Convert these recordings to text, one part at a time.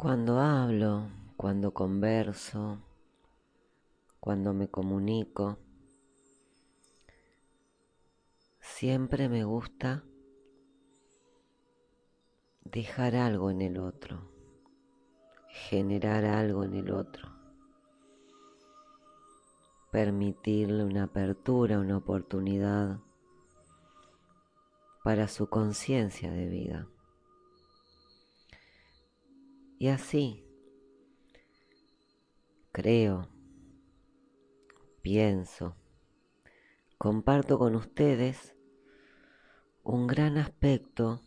Cuando hablo, cuando converso, cuando me comunico, siempre me gusta dejar algo en el otro, generar algo en el otro, permitirle una apertura, una oportunidad para su conciencia de vida. Y así, creo, pienso, comparto con ustedes un gran aspecto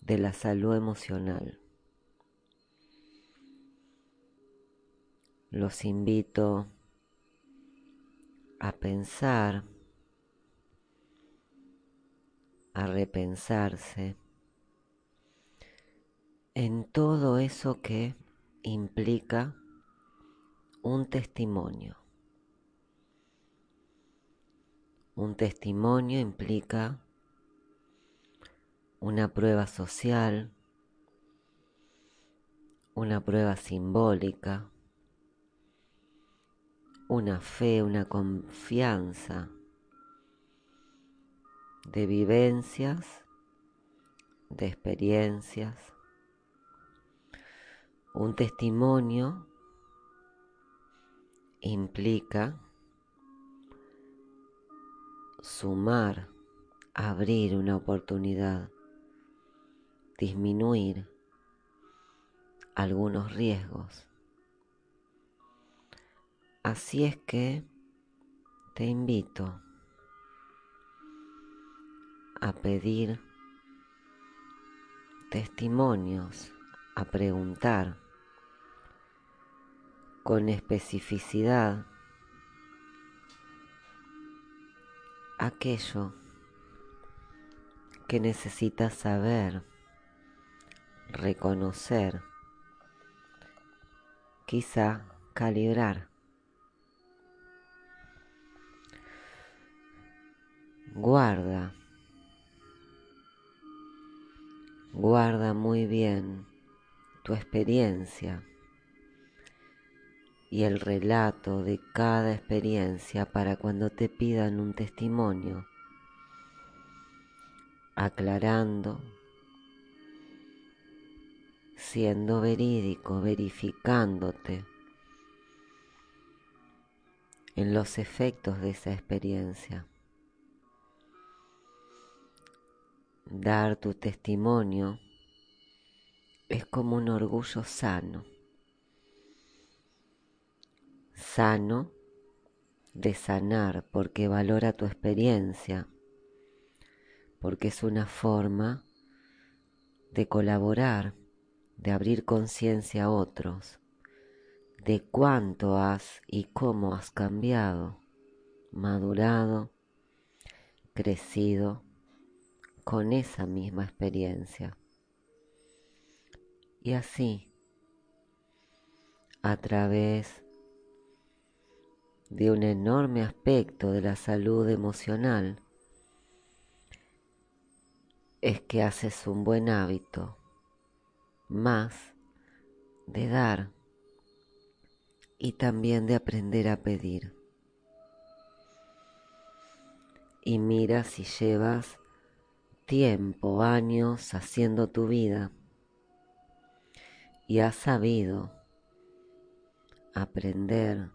de la salud emocional. Los invito a pensar, a repensarse en todo eso que implica un testimonio. Un testimonio implica una prueba social, una prueba simbólica, una fe, una confianza de vivencias, de experiencias un testimonio implica sumar, abrir una oportunidad, disminuir algunos riesgos. Así es que te invito a pedir testimonios, a preguntar con especificidad aquello que necesitas saber, reconocer, quizá calibrar. Guarda, guarda muy bien tu experiencia y el relato de cada experiencia para cuando te pidan un testimonio, aclarando, siendo verídico, verificándote en los efectos de esa experiencia. Dar tu testimonio es como un orgullo sano sano de sanar porque valora tu experiencia, porque es una forma de colaborar, de abrir conciencia a otros, de cuánto has y cómo has cambiado, madurado, crecido con esa misma experiencia. Y así, a través de un enorme aspecto de la salud emocional es que haces un buen hábito más de dar y también de aprender a pedir. Y mira si llevas tiempo, años haciendo tu vida y has sabido aprender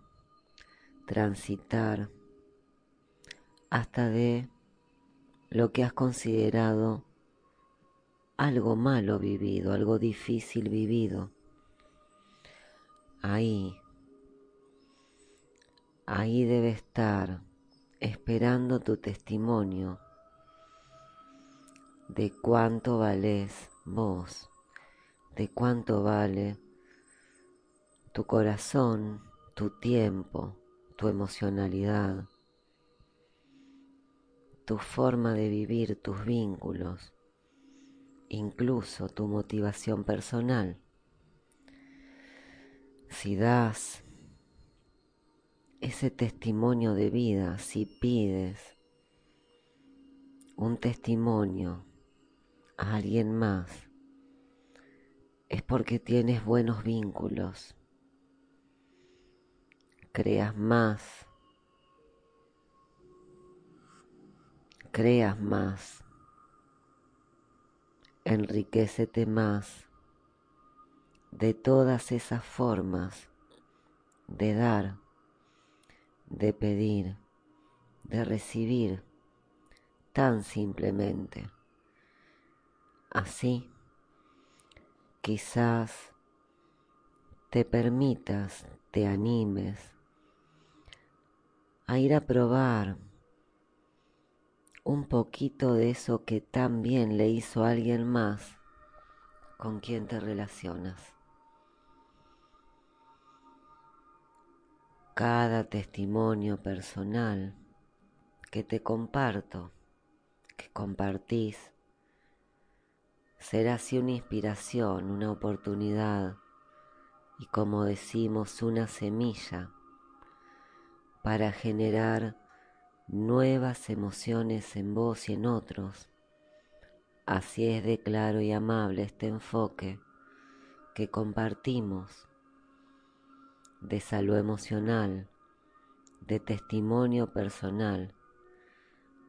transitar hasta de lo que has considerado algo malo vivido, algo difícil vivido. Ahí, ahí debe estar esperando tu testimonio de cuánto vales vos, de cuánto vale tu corazón, tu tiempo, tu emocionalidad, tu forma de vivir, tus vínculos, incluso tu motivación personal. Si das ese testimonio de vida, si pides un testimonio a alguien más, es porque tienes buenos vínculos, creas más, creas más, enriquecete más. De todas esas formas de dar, de pedir, de recibir, tan simplemente. Así, quizás te permitas, te animes a ir a probar un poquito de eso que tan bien le hizo a alguien más con quien te relacionas. Cada testimonio personal que te comparto, que compartís, será así una inspiración, una oportunidad y como decimos, una semilla para generar nuevas emociones en vos y en otros. Así es de claro y amable este enfoque que compartimos de salud emocional, de testimonio personal,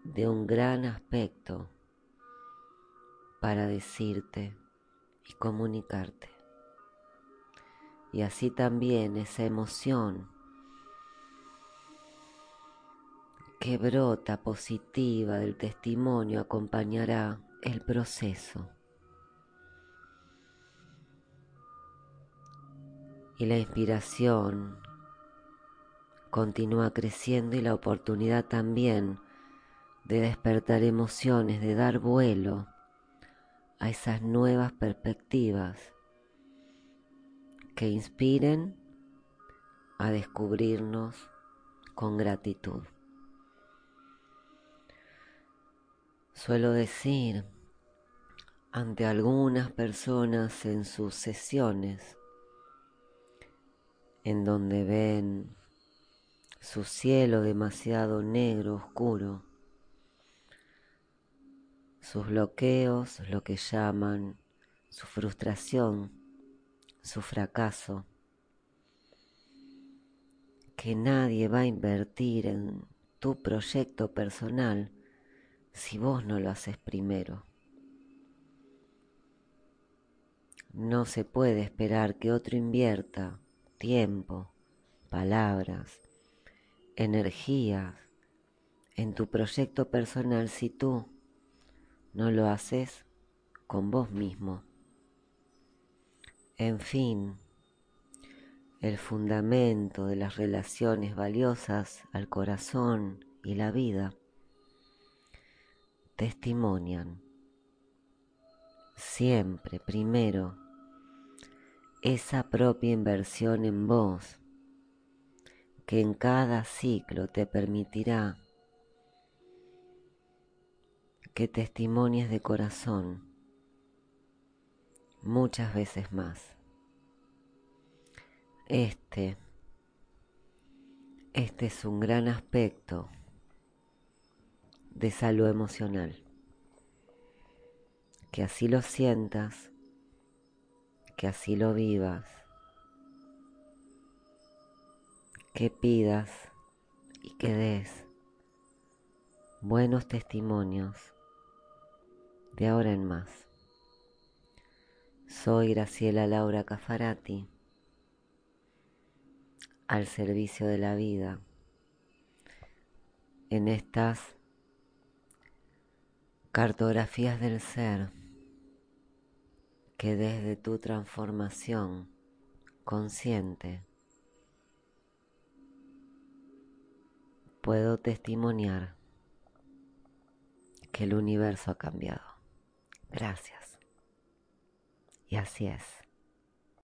de un gran aspecto para decirte y comunicarte. Y así también esa emoción que brota positiva del testimonio acompañará el proceso. Y la inspiración continúa creciendo y la oportunidad también de despertar emociones, de dar vuelo a esas nuevas perspectivas que inspiren a descubrirnos con gratitud. Suelo decir ante algunas personas en sus sesiones en donde ven su cielo demasiado negro, oscuro, sus bloqueos, lo que llaman su frustración, su fracaso, que nadie va a invertir en tu proyecto personal si vos no lo haces primero. No se puede esperar que otro invierta tiempo, palabras, energías en tu proyecto personal si tú no lo haces con vos mismo. En fin, el fundamento de las relaciones valiosas al corazón y la vida testimonian siempre primero esa propia inversión en vos que en cada ciclo te permitirá que testimonies de corazón muchas veces más. Este, este es un gran aspecto de salud emocional. Que así lo sientas, que así lo vivas, que pidas y que des buenos testimonios de ahora en más. Soy Graciela Laura Cafarati, al servicio de la vida, en estas cartografías del ser que desde tu transformación consciente puedo testimoniar que el universo ha cambiado. Gracias. Y así es.